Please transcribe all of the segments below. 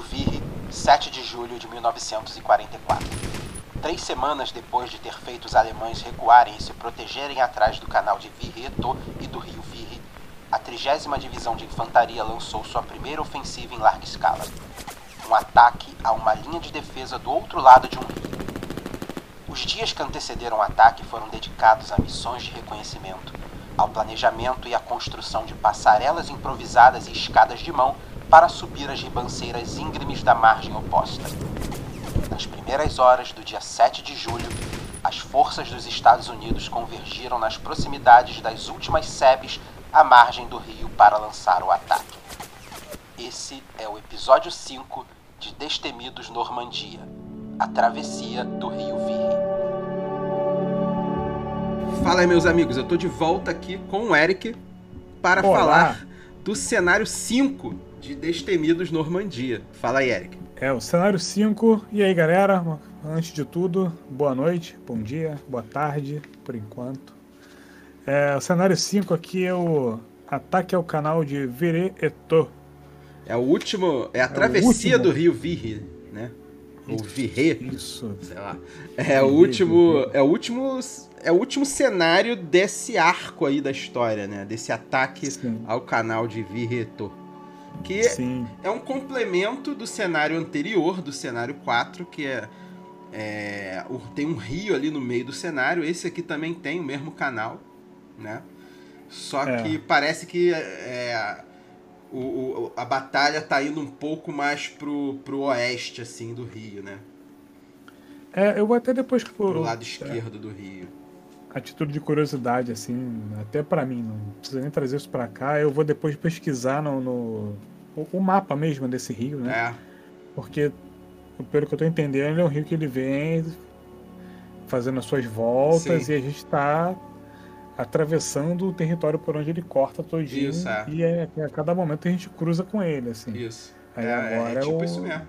Rio Virre, 7 de julho de 1944. Três semanas depois de ter feito os alemães recuarem e se protegerem atrás do canal de Virreto e do Rio Virre, a 30 Divisão de Infantaria lançou sua primeira ofensiva em larga escala. Um ataque a uma linha de defesa do outro lado de um rio. Os dias que antecederam o ataque foram dedicados a missões de reconhecimento, ao planejamento e à construção de passarelas improvisadas e escadas de mão para subir as ribanceiras íngremes da margem oposta. Nas primeiras horas do dia 7 de julho, as forças dos Estados Unidos convergiram nas proximidades das últimas sebes à margem do rio para lançar o ataque. Esse é o episódio 5 de Destemidos Normandia A Travessia do Rio Virre. Fala aí, meus amigos, eu tô de volta aqui com o Eric para Olá. falar do cenário 5 de Destemidos Normandia. Fala aí, Eric. É, o cenário 5. E aí, galera? Antes de tudo, boa noite, bom dia, boa tarde, por enquanto. É, o cenário 5 aqui é o ataque ao canal de Vireto. É o último, é a o travessia do Rio Virre, né? Ou Virre, Isso. sei lá. É o último, é o último, é o último cenário desse arco aí da história, né? Desse ataque Sim. ao canal de Virreto. Que Sim. é um complemento do cenário anterior, do cenário 4, que é, é, tem um rio ali no meio do cenário. Esse aqui também tem o mesmo canal, né? Só É. que parece que é, o- o- a batalha tá indo um pouco mais pro, pro oeste, assim, do rio, né? É, eu vou até depois que Pro for. lado esquerdo do rio. A título de curiosidade, assim, até pra mim, não precisa nem trazer isso pra cá. Eu vou depois pesquisar no, no- o, o mapa mesmo desse rio, né? É, Porque, pelo que eu tô entendendo, ele é um rio que ele vem fazendo as suas voltas Sim. e a gente tá atravessando o território por onde ele corta todinho. Isso, é. E é, a cada momento a gente cruza com ele, assim. isso. Aí é, agora é é tipo o- isso mesmo.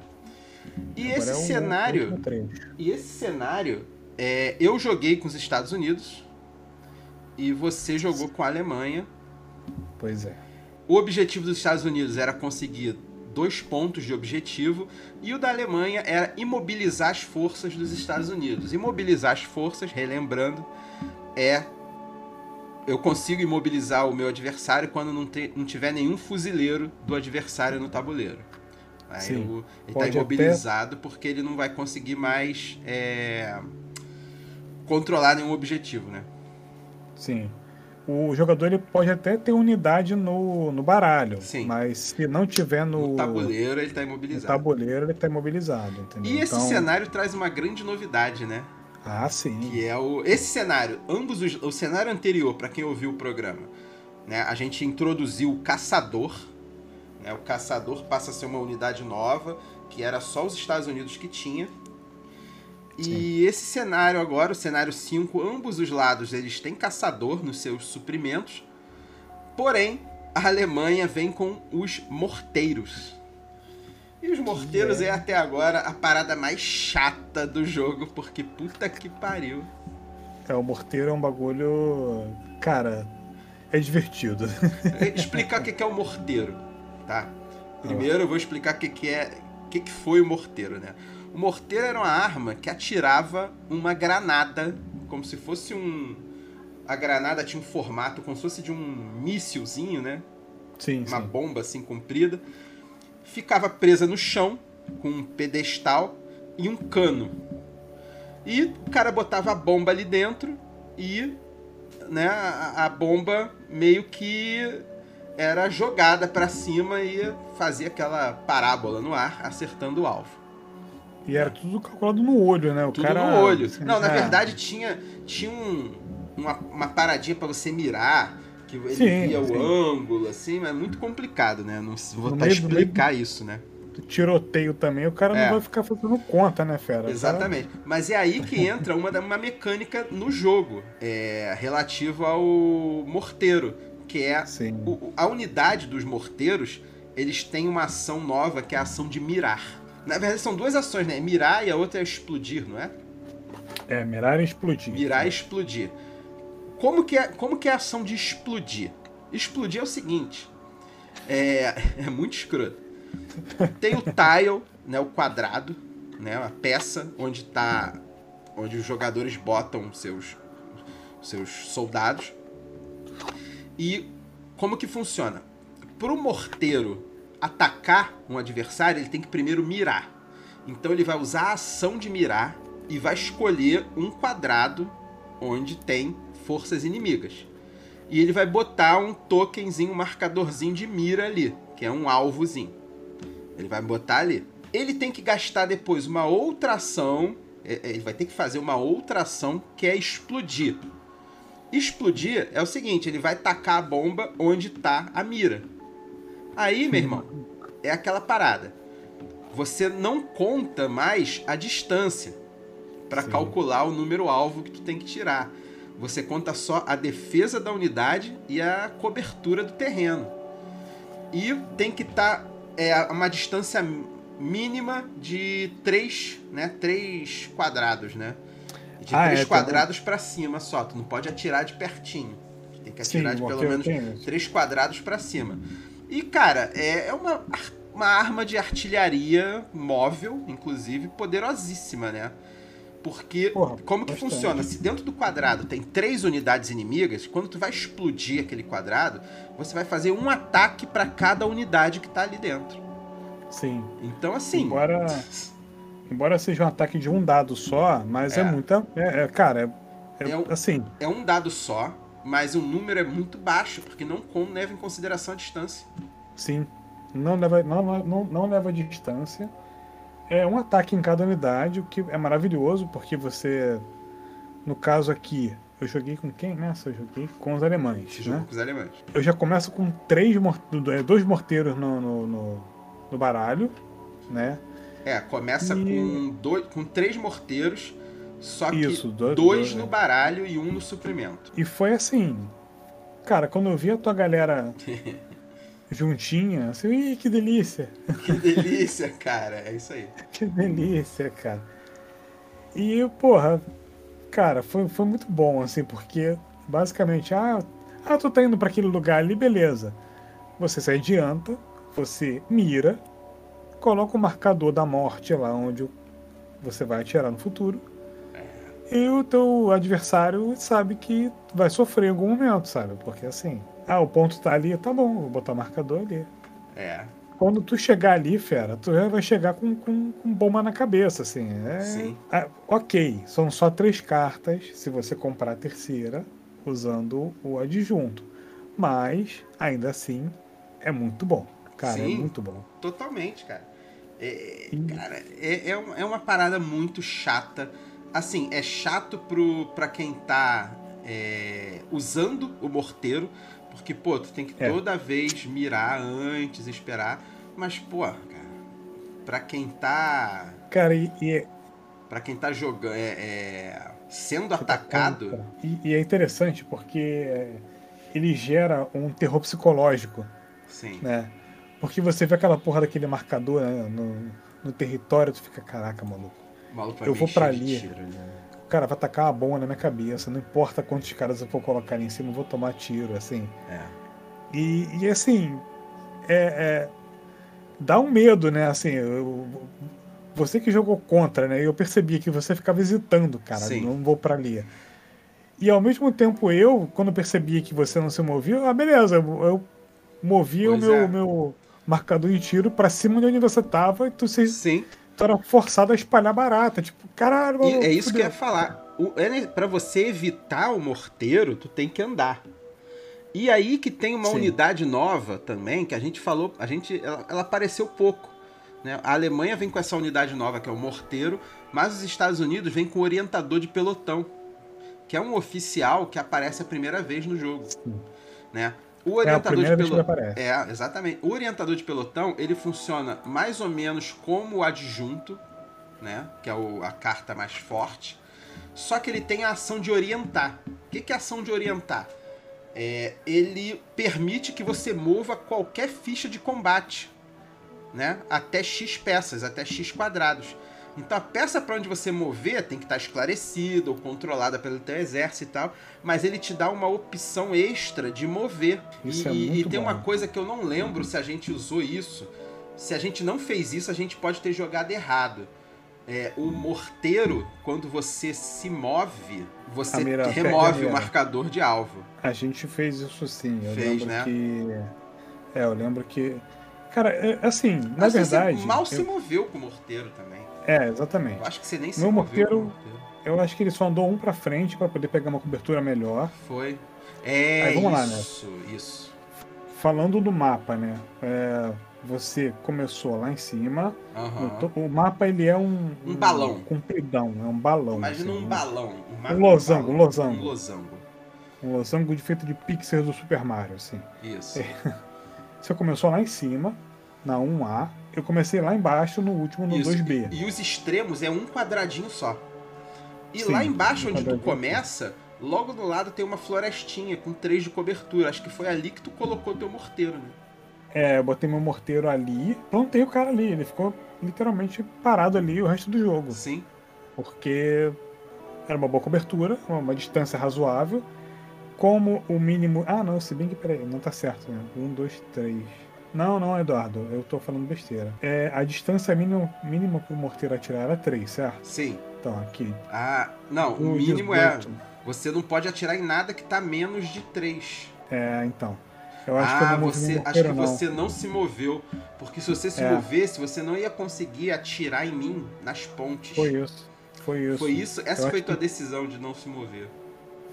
E Agora esse é cenário. E esse cenário, é, eu joguei com os Estados Unidos e você jogou com a Alemanha. Pois é. O objetivo dos Estados Unidos era conseguir dois pontos de objetivo e o da Alemanha era imobilizar as forças dos Estados Unidos. Imobilizar as forças, relembrando, é eu consigo imobilizar o meu adversário quando não, te- não tiver nenhum fuzileiro do adversário no tabuleiro. Aí Sim. o- ele está imobilizado porque ele não vai conseguir mais é, controlar nenhum objetivo, né? Sim. O jogador ele pode até ter unidade no, no baralho, Sim. mas se não tiver no, No tabuleiro ele está no imobilizado. tabuleiro, ele tá imobilizado, entendeu? E esse Então- cenário traz uma grande novidade, né? Ah, sim. Que é o esse cenário, ambos os, o cenário anterior para quem ouviu o programa, né? A gente introduziu o caçador, né? O caçador passa a ser uma unidade nova que era só os Estados Unidos que tinha. E esse cenário agora, o cenário 5, ambos os lados eles têm caçador nos seus suprimentos. Porém, a Alemanha vem com os morteiros. E os morteiros é. até agora a parada mais chata do jogo, porque puta que pariu. É, o morteiro é um bagulho. Cara, é divertido. Explicar o que é o morteiro, tá? Primeiro eu vou explicar o que, é. O que, que foi o morteiro, né? O morteiro era uma arma que atirava uma granada, como se fosse um. A granada tinha um formato como se fosse de um míssilzinho, né? Sim, uma sim. bomba assim comprida, ficava presa no chão com um pedestal e um cano. E o cara botava a bomba ali dentro e né, a, a bomba meio que era jogada para cima e fazia aquela parábola no ar, acertando o alvo. E era tudo calculado no olho, né? O Tudo cara, no olho. assim, Não, na é. verdade tinha, tinha um- uma, uma paradinha para você mirar, que ele Sim, via sim. o ângulo, assim, mas é muito complicado, né? Não vou tá meio explicar isso, né? Tiroteio também, o cara É. não vai ficar fazendo conta, né, fera? O cara- Exatamente. Mas é aí que entra uma, uma mecânica no jogo, é, relativo ao morteiro, que é o- a unidade dos morteiros, eles têm uma ação nova que é a ação de mirar. Na verdade, são duas ações, né? Mirar e a outra é explodir, não é? É, mirar e explodir. Mirar e explodir. Como que é, como que é a ação de explodir? Explodir é o seguinte: é, é muito escroto. Tem o tile, né, o quadrado, né, a peça onde tá onde os jogadores botam seus seus soldados. E como que funciona? Para o morteiro atacar um adversário, ele tem que primeiro mirar. Então ele vai usar a ação de mirar e vai escolher um quadrado onde tem forças inimigas. E ele vai botar um tokenzinho, um marcadorzinho de mira ali, que é um alvozinho. Ele vai botar ali. Ele tem que gastar depois uma outra ação, é, é, ele vai ter que fazer uma outra ação que é explodir. Explodir é o seguinte, ele vai tacar a bomba onde está a mira. Aí, meu irmão, é aquela parada. Você não conta mais a distância para calcular o número alvo que tu tem que tirar. Você conta só a defesa da unidade e a cobertura do terreno. E tem que estar tá, é, uma distância mínima de 3, né, 3 quadrados, né? De ah, 3 é, quadrados tá para cima só. Tu não pode atirar de pertinho. Tem que atirar Sim, de pelo menos 3 quadrados para cima. E, cara, é, é uma, uma arma de artilharia móvel, inclusive, poderosíssima, né? Porque, Porra, como que bastante. funciona? Se dentro do quadrado tem três unidades inimigas, quando tu vai explodir aquele quadrado, você vai fazer um ataque para cada unidade que tá ali dentro. Sim. Então, assim. Embora, embora seja um ataque de um dado só, mas é, é muita. É, é, cara, é, é, um, assim. É um dado só, mas o número é muito baixo, porque não leva em consideração a distância. Sim. Não leva, não, não, não leva distância. É um ataque em cada unidade, o que é maravilhoso, porque você. No caso aqui, eu joguei com quem nessa? Eu joguei com os alemães. Né? com os alemães. Eu já começo com três é, dois morteiros no, no, no, no baralho, né? É, começa e... com, dois, com três morteiros, só que Isso, dois, dois, dois no é. baralho e um no suprimento. E foi assim. Cara, quando eu vi a tua galera juntinha. Assim, que delícia! Que delícia, cara. É isso aí. que delícia, cara. E, porra, cara, foi, foi muito bom, assim, porque basicamente, ah, ah tu tá indo para aquele lugar ali, beleza. Você se adianta, você mira, coloca o marcador da morte lá onde você vai atirar no futuro. E o teu adversário sabe que vai sofrer em algum momento, sabe? Porque assim, ah, o ponto tá ali, tá bom, vou botar marcador ali. É. Quando tu chegar ali, fera, tu vai chegar com, com, com bomba na cabeça, assim. É... Sim. Ah, ok, são só três cartas se você comprar a terceira usando o adjunto. Mas, ainda assim, é muito bom. Cara, é Sim, é muito bom. Totalmente, cara. É, cara, é, é, é uma parada muito chata. Assim, é chato pro, pra quem tá é, usando o morteiro, porque, pô, tu tem que é. toda vez mirar antes, esperar. Mas, pô, cara, pra quem tá. Cara, e. e... Pra quem tá jogando. É, é, sendo tá atacado. e, e, é interessante porque ele gera um terror psicológico. Sim. Né? Porque você vê aquela porra daquele marcador né, no, no território, tu fica, caraca, maluco. Eu vou para ali. Tiro, né? cara, vai tacar uma bomba na minha cabeça, não importa quantos caras eu for colocar ali em cima, eu vou tomar tiro, assim. É. E, e assim, é, é, dá um medo, né? Assim, eu, você que jogou contra, né? Eu percebi que você ficava hesitando, cara, Sim. não vou para ali. E ao mesmo tempo eu, quando percebi que você não se movia, ah, beleza, eu, eu movi o meu, é. meu marcador de tiro para cima de onde você tava e tu se, Sim era forçado a espalhar barata. Tipo, caralho, É isso fudeu. que eu ia falar. O, é, para você evitar o morteiro, tu tem que andar. E aí que tem uma Sim. unidade nova também, que a gente falou, a gente, ela, ela apareceu pouco. Né? A Alemanha vem com essa unidade nova, que é o morteiro, mas os Estados Unidos vem com o orientador de pelotão, que é um oficial que aparece a primeira vez no jogo. Né? O orientador é de pelotão. É, exatamente. O orientador de pelotão, ele funciona mais ou menos como o adjunto, né? Que é o, a carta mais forte. Só que ele tem a ação de orientar. O que, que é a ação de orientar? É, ele permite que você mova qualquer ficha de combate, né? Até X peças, até X quadrados. Então a peça para onde você mover tem que estar tá esclarecida ou controlada pelo teu exército e tal, mas ele te dá uma opção extra de mover. Isso e, é e tem bom. uma coisa que eu não lembro se a gente usou isso, se a gente não fez isso, a gente pode ter jogado errado. É, o morteiro, quando você se move, você mira- remove o marcador de alvo. A gente fez isso sim. Eu Fez, lembro né? que. É, eu lembro que. Cara, é, assim, na Mas verdade. Você mal eu- se moveu com o morteiro também. É, exatamente. Eu acho que você nem se Meu moveu morteiro- com o morteiro. Eu acho que ele só andou um pra frente pra poder pegar uma cobertura melhor. Foi. É Aí, vamos lá, né? isso, isso. Falando do mapa, né? É, você começou lá em cima. Aham. O, mapa ele é um, Um balão. compridão, é um balão. Imagina assim, um balão. Um, Um losango, balão. um losango. Um losango. Um losango de feito de pixels do Super Mario, assim. Isso. Você começou lá em cima, na 1A. Eu comecei lá embaixo, no último, no Isso. 2B. E os extremos é um quadradinho só. E Sim, lá embaixo, um onde tu começa, logo do lado tem uma florestinha com três de cobertura. Acho que foi ali que tu colocou teu morteiro, né? É, eu botei meu morteiro ali, plantei o cara ali. Ele ficou literalmente parado ali o resto do jogo. Sim. Porque era uma boa cobertura, uma, uma distância razoável. Como o mínimo. Ah, não, se bem que peraí, não tá certo, né? Um, dois, três. Não, não, Eduardo, eu tô falando besteira. É, a distância mínima, mínima pro morteiro atirar era 3, certo? Sim. Então, aqui. Ah, não, o O mínimo 18. é. Você não pode atirar em nada que tá menos de três. É, então. Eu acho que eu ah, não você, meu acho morteiro, que não. você não se moveu. Porque se você se É. movesse, você não ia conseguir atirar em mim nas pontes. Foi isso. Foi isso. Foi isso? Essa Eu foi acho tua que- decisão de não se mover.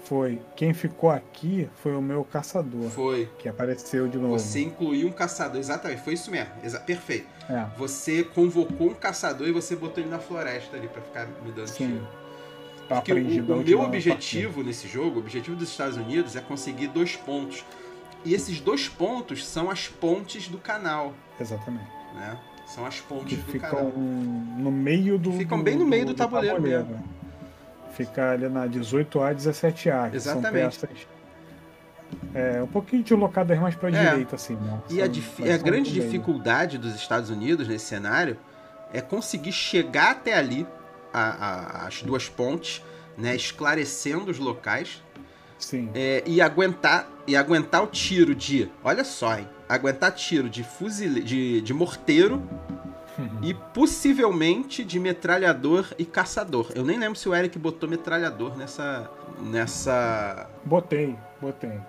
Foi. Quem ficou aqui foi o meu caçador, Foi. que apareceu de novo. Você incluiu um caçador. Exatamente, foi isso mesmo. Exa- perfeito. É, Você convocou um caçador e você botou ele na floresta ali pra ficar me dando sim. tiro. Eu Porque o, o meu objetivo nesse jogo, o objetivo dos Estados Unidos é conseguir dois pontos. E esses dois pontos são as pontes do canal. Exatamente. né? São as Que pontes do ficam canal. no meio do. Ficam bem no meio do tabuleiro mesmo. Fica ali na 18A, 17A. que Exatamente. São peças. É, um pouquinho deslocadas mais pra É. direita, assim, né? E a, dif- a grande dificuldade dos Estados Unidos nesse cenário é conseguir chegar até ali, a- a- as duas pontes, né, esclarecendo os locais Sim. é, e aguentar e aguentar o tiro de, olha só, hein, aguentar tiro de fuzile, de, de morteiro e possivelmente de metralhador e caçador. Eu nem lembro se o Eric botou metralhador nessa nessa Botei, botei.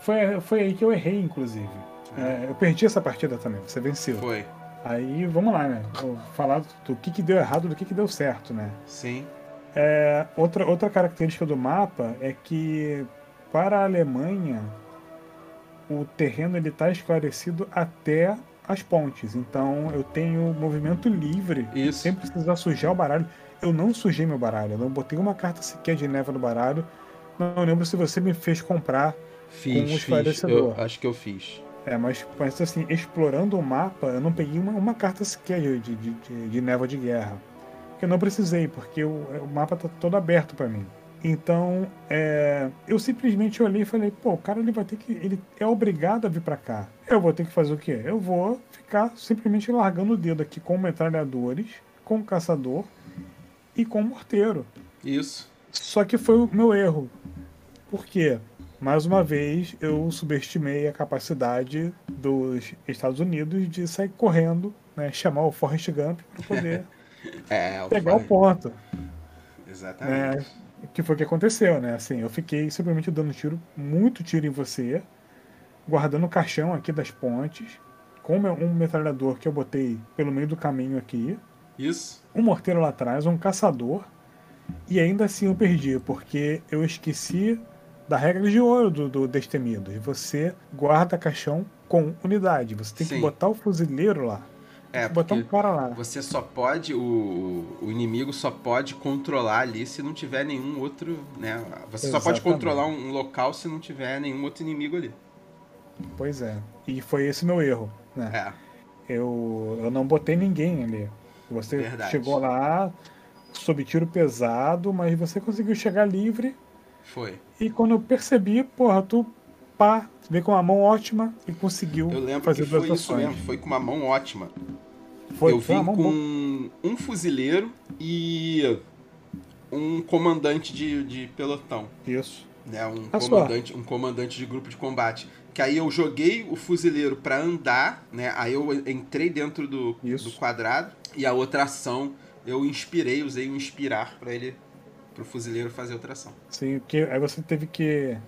Foi, foi aí que eu errei, inclusive. É, eu perdi essa partida também, você venceu. foi, Aí vamos lá, né? Vou falar do que, que deu errado do que, que deu certo, né? sim, É, outra, outra característica do mapa é que para a Alemanha o terreno ele está esclarecido até as pontes. Então eu tenho movimento livre isso. sem precisar sujar o baralho. Eu não sujei meu baralho, eu não botei uma carta sequer de neve no baralho. Não lembro se você me fez comprar. Fiz, com um fiz. esclarecedor. Eu, acho que eu fiz. É, mas, mas assim, explorando o mapa, eu não peguei uma, uma carta sequer de, de, de, de névoa de guerra. Eu não precisei, porque o, o mapa tá todo aberto para mim. Então, é, eu simplesmente olhei e falei, pô, o cara ele vai ter que. Ele é obrigado a vir para cá. Eu vou ter que fazer o quê? Eu vou ficar simplesmente largando o dedo aqui com metralhadores, com caçador e com morteiro. Isso. Só que foi o meu erro. Por quê? Mais uma vez, eu subestimei a capacidade dos Estados Unidos de sair correndo, né, chamar o Forrest Gump para poder É, pegar o ponto. Exatamente. Né, que foi o que aconteceu, né? Assim, eu fiquei simplesmente dando tiro, muito tiro em você, guardando o caixão aqui das pontes, com um metralhador que eu botei pelo meio do caminho aqui, Isso. um morteiro lá atrás, um caçador, e ainda assim eu perdi, porque eu esqueci da regra de ouro do, do Destemidos. Você guarda caixão com unidade. Você tem Sim. que botar o fuzileiro lá. É, botar porque um cara lá. você só pode, o, o inimigo só pode controlar ali se não tiver nenhum outro, né? Você só pode Exatamente. controlar um, um local se não tiver nenhum outro inimigo ali. Pois é. E foi esse meu erro. Né? É, Eu, eu não botei ninguém ali. Você Verdade. chegou lá sob tiro pesado, mas você conseguiu chegar livre. foi. E quando eu percebi, porra, tu pá, veio com uma mão ótima e conseguiu Eu lembro fazer que foi isso mesmo, foi com uma mão ótima. Foi, eu foi vim com boa. um fuzileiro e um comandante de, de pelotão. Isso. né? Um comandante, um comandante de grupo de combate. Que aí eu joguei o fuzileiro para andar, né? Aí eu entrei dentro do, do quadrado e a outra ação eu inspirei, usei o inspirar para ele pro fuzileiro fazer outra ação. Sim, porque aí você teve que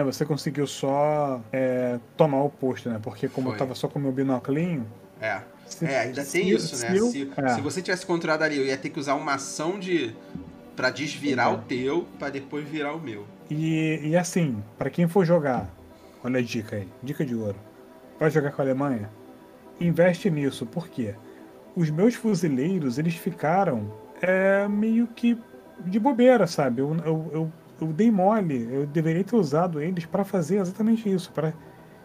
ah, você conseguiu só é, tomar o posto, né? Porque como Foi. eu tava só com o meu binoclinho. É. Se, é, ainda tem se, isso, né? Se, eu, se, é. se, você tivesse controlado ali, eu ia ter que usar uma ação de. para desvirar o teu, para depois virar o meu. E, e assim, para quem for jogar, olha a dica aí, dica de ouro. Vai jogar com a Alemanha? Investe nisso, por quê? Os meus fuzileiros, eles ficaram é, meio que de bobeira, sabe? Eu, eu, eu, eu dei mole, eu deveria ter usado eles para fazer exatamente isso, para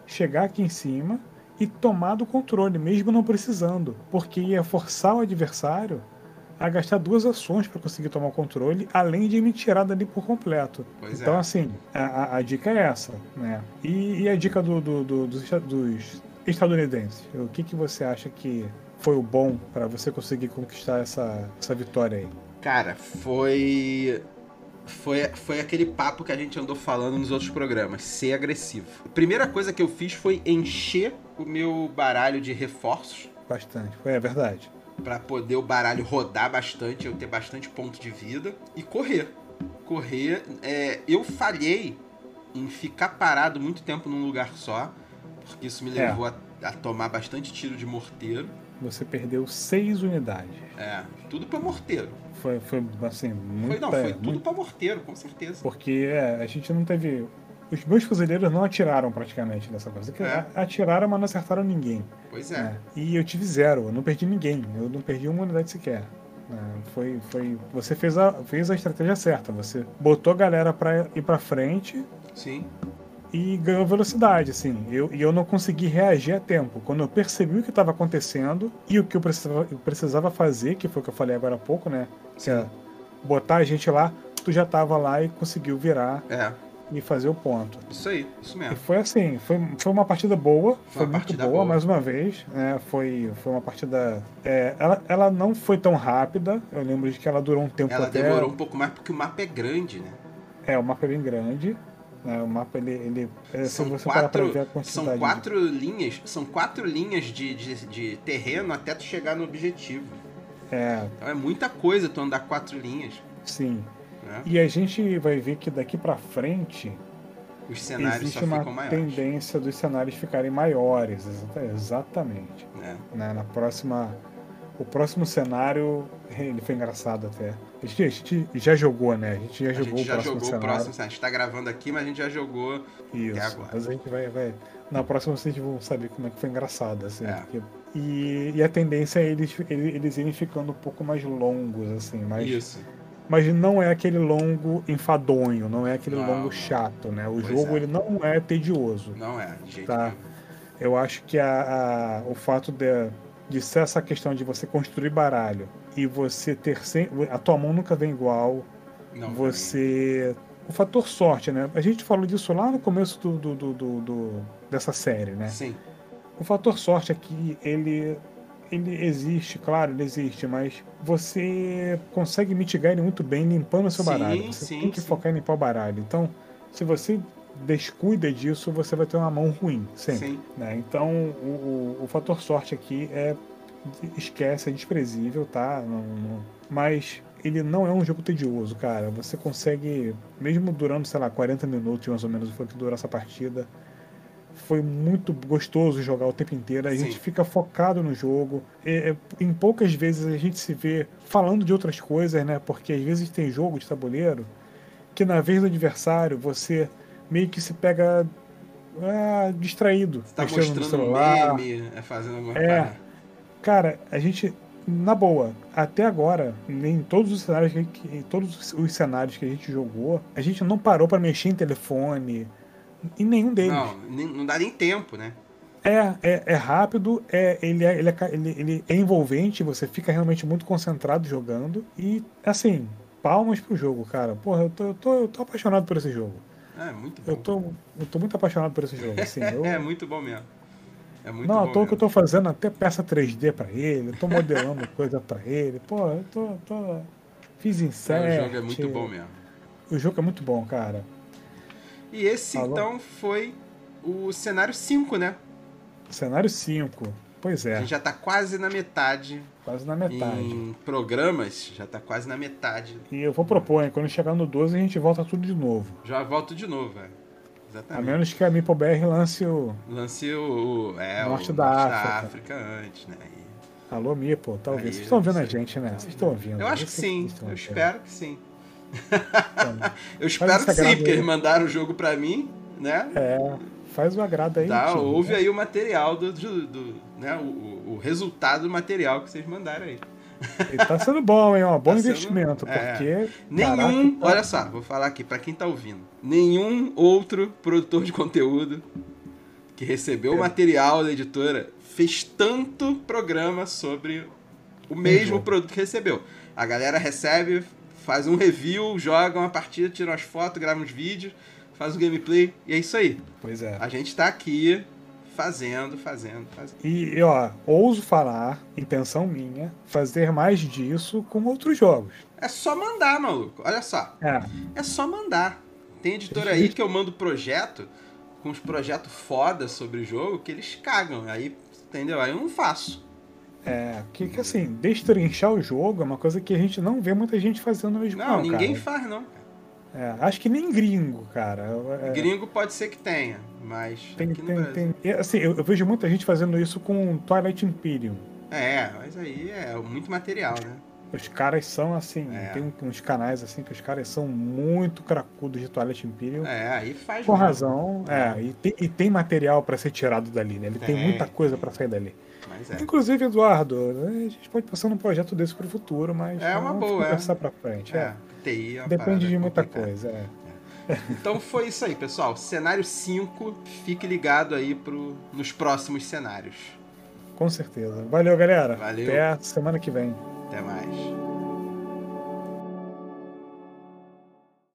chegar aqui em cima e tomar do controle, mesmo não precisando, porque ia forçar o adversário a gastar duas ações para conseguir tomar o controle, além de me tirar dali por completo. Pois então, é. assim, a, a, dica é essa, né? E, e a dica do, do, do, dos, dos, estadunidenses? O que, que você acha que foi o bom para você conseguir conquistar essa, essa vitória aí? Cara, foi foi, foi aquele papo que a gente andou falando nos outros programas, ser agressivo. A primeira coisa que eu fiz foi encher o meu baralho de reforços. Bastante, foi é verdade. Para poder o baralho rodar bastante, eu ter bastante ponto de vida e correr. Correr, é, eu falhei em ficar parado muito tempo num lugar só, porque isso me levou é. a, a tomar bastante tiro de morteiro. Você perdeu seis unidades. É, tudo para morteiro. Foi, foi assim, muito. Foi, não, foi tudo muito... pra morteiro, com certeza. Porque é, a gente não teve. Os meus fuzileiros não atiraram praticamente nessa coisa. É. Atiraram, mas não acertaram ninguém. Pois é. é. E eu tive zero, eu não perdi ninguém. Eu não perdi uma unidade sequer. É, foi, foi, você fez a, fez a estratégia certa. Você botou a galera para ir para frente. Sim e ganhou velocidade, assim. Eu, e eu não consegui reagir a tempo. Quando eu percebi o que estava acontecendo e o que eu precisava, eu precisava fazer, que foi o que eu falei agora há pouco, né? Que é botar a gente lá, tu já estava lá e conseguiu virar. É. E fazer o ponto. Isso aí, isso mesmo. E foi assim, foi, foi uma partida boa, foi, foi muito boa, boa, mais uma vez. É, foi, foi uma partida. É, ela, ela não foi tão rápida. Eu lembro de que ela durou um tempo ela até. Ela demorou um pouco mais porque o mapa é grande, né? É, o mapa é bem grande. Né? O mapa ele, ele é, são quatro, são quatro linhas, são quatro linhas de, de, de, terreno até tu chegar no objetivo. É. Então é muita coisa tu andar quatro linhas. Sim. Né? E a gente vai ver que daqui para frente os cenários existe uma tendência dos cenários ficarem maiores, exatamente. É. Né? Na próxima o próximo cenário, ele foi engraçado até. A gente, a gente já jogou, né? A gente já a jogou gente já o próximo jogou cenário. o próximo A gente tá gravando aqui, mas a gente já jogou Isso. agora. Mas a gente vai, vai... Na próxima vocês vão saber como é que foi engraçado, assim. É. Porque... E, e, a tendência é eles, eles irem ficando um pouco mais longos, assim. Mais... Isso. Mas não é aquele longo enfadonho, não é aquele não, longo chato, né? O pois jogo é. ele não é tedioso. Não é, de jeito tá? Eu acho que a, a, o fato de de ser essa questão de você construir baralho e você ter sempre. A tua mão nunca vem igual. Não você. O fator sorte, né? A gente falou disso lá no começo do, do, do, do dessa série, né? Sim. O fator sorte aqui, ele, ele existe, claro, ele existe, mas você consegue mitigar ele muito bem limpando o seu sim, baralho. Você sim, tem que sim. focar em limpar o baralho. Então, se você descuida disso, você vai ter uma mão ruim, sempre. Sim. Né? Então, o, o, fator sorte aqui é esquece, é desprezível, tá? Não, não, mas ele não é um jogo tedioso, cara. Você consegue, mesmo durando, sei lá, 40 minutos mais ou menos, foi que durou essa partida. Foi muito gostoso jogar o tempo inteiro. A Sim. gente fica focado no jogo. E, é, em poucas vezes a gente se vê falando de outras coisas, né? Porque às vezes tem jogo de tabuleiro que na vez do adversário você meio que se pega é, distraído. Você tá mostrando no celular. meme, é fazendo alguma é, coisa. Cara, a gente, na boa, até agora, em todos os cenários que, em todos os cenários que a gente jogou, a gente não parou para mexer em telefone. Em nenhum deles. Não, não dá nem tempo, né? É, é, é rápido, é, ele, é, ele, é, ele, ele é envolvente, você fica realmente muito concentrado jogando. E, assim, palmas pro jogo, cara. Porra, eu tô, eu tô, eu tô apaixonado por esse jogo. É, muito bom. Eu tô, eu tô muito apaixonado por esse jogo. Assim, eu... é muito bom mesmo. É muito Não, bom tô que eu tô fazendo até peça 3D pra ele, tô modelando coisa pra ele. Pô, eu tô. tô... Fiz insert. É, o jogo é muito bom mesmo. O jogo é muito bom, cara. E esse, Alô? então, foi o cenário 5, né? Cenário 5. Pois é. A gente já tá quase na metade. Quase na metade. Em programas, já tá quase na metade. E eu vou propor, hein? Quando chegar no 12, a gente volta tudo de novo. Já volto de novo, velho. Exatamente. A menos que a MipoBR lance o. Lance o. É, Norte o da Norte África. da África antes, né? E... Alô, Mipo, tá ouvindo? Vocês estão ouvindo a gente, né? Vocês estão ouvindo. Eu acho que sim. Eu espero que sim. Então, eu espero que sim, porque eles mandaram o jogo pra mim, né? É. Faz o agrado aí. Tá, ouve aí o material do, do, do né? O, o, resultado do material que vocês mandaram aí. E tá sendo bom, hein? Um bom tá investimento, sendo... porque. É. Nenhum. Caraca, olha só, vou falar aqui para quem tá ouvindo. Nenhum outro produtor de conteúdo que recebeu é. o material da editora fez tanto programa sobre o mesmo uhum. produto que recebeu. A galera recebe, faz um review, joga uma partida, tira umas fotos, grava uns vídeos, faz um gameplay e é isso aí. Pois é. A gente tá aqui fazendo, fazendo, fazendo. E, ó, ouso falar, intenção minha, fazer mais disso com outros jogos. É só mandar, maluco. Olha só. É. É só mandar. Tem editor aí que eu mando projeto, com os projetos foda sobre o jogo, que eles cagam. Aí, entendeu? Aí eu não faço. É, que, que assim, destrinchar o jogo é uma coisa que a gente não vê muita gente fazendo mesmo. Não, não ninguém cara. faz, não. É, acho que nem gringo, cara. É... Gringo pode ser que tenha, mas. Tem, tem, tem. Assim, eu, eu, vejo muita gente fazendo isso com Twilight Imperium. É, mas aí é muito material, né? Os caras são assim, é. tem uns canais assim que os caras são muito cracudos de Twilight Imperium. É, aí faz. Com mesmo. razão, é, e tem, e tem material para ser tirado dali, né? Ele tem muita coisa para sair dali. É. Inclusive, Eduardo, a gente pode passar num projeto desse pro futuro, mas é uma boa, conversar é. pra frente. É. TI é Depende de muita coisa. É. Então foi isso aí, pessoal. Cenário 5, fique ligado aí pro, nos próximos cenários. Com certeza. Valeu, galera. Valeu. Até semana que vem. Até mais.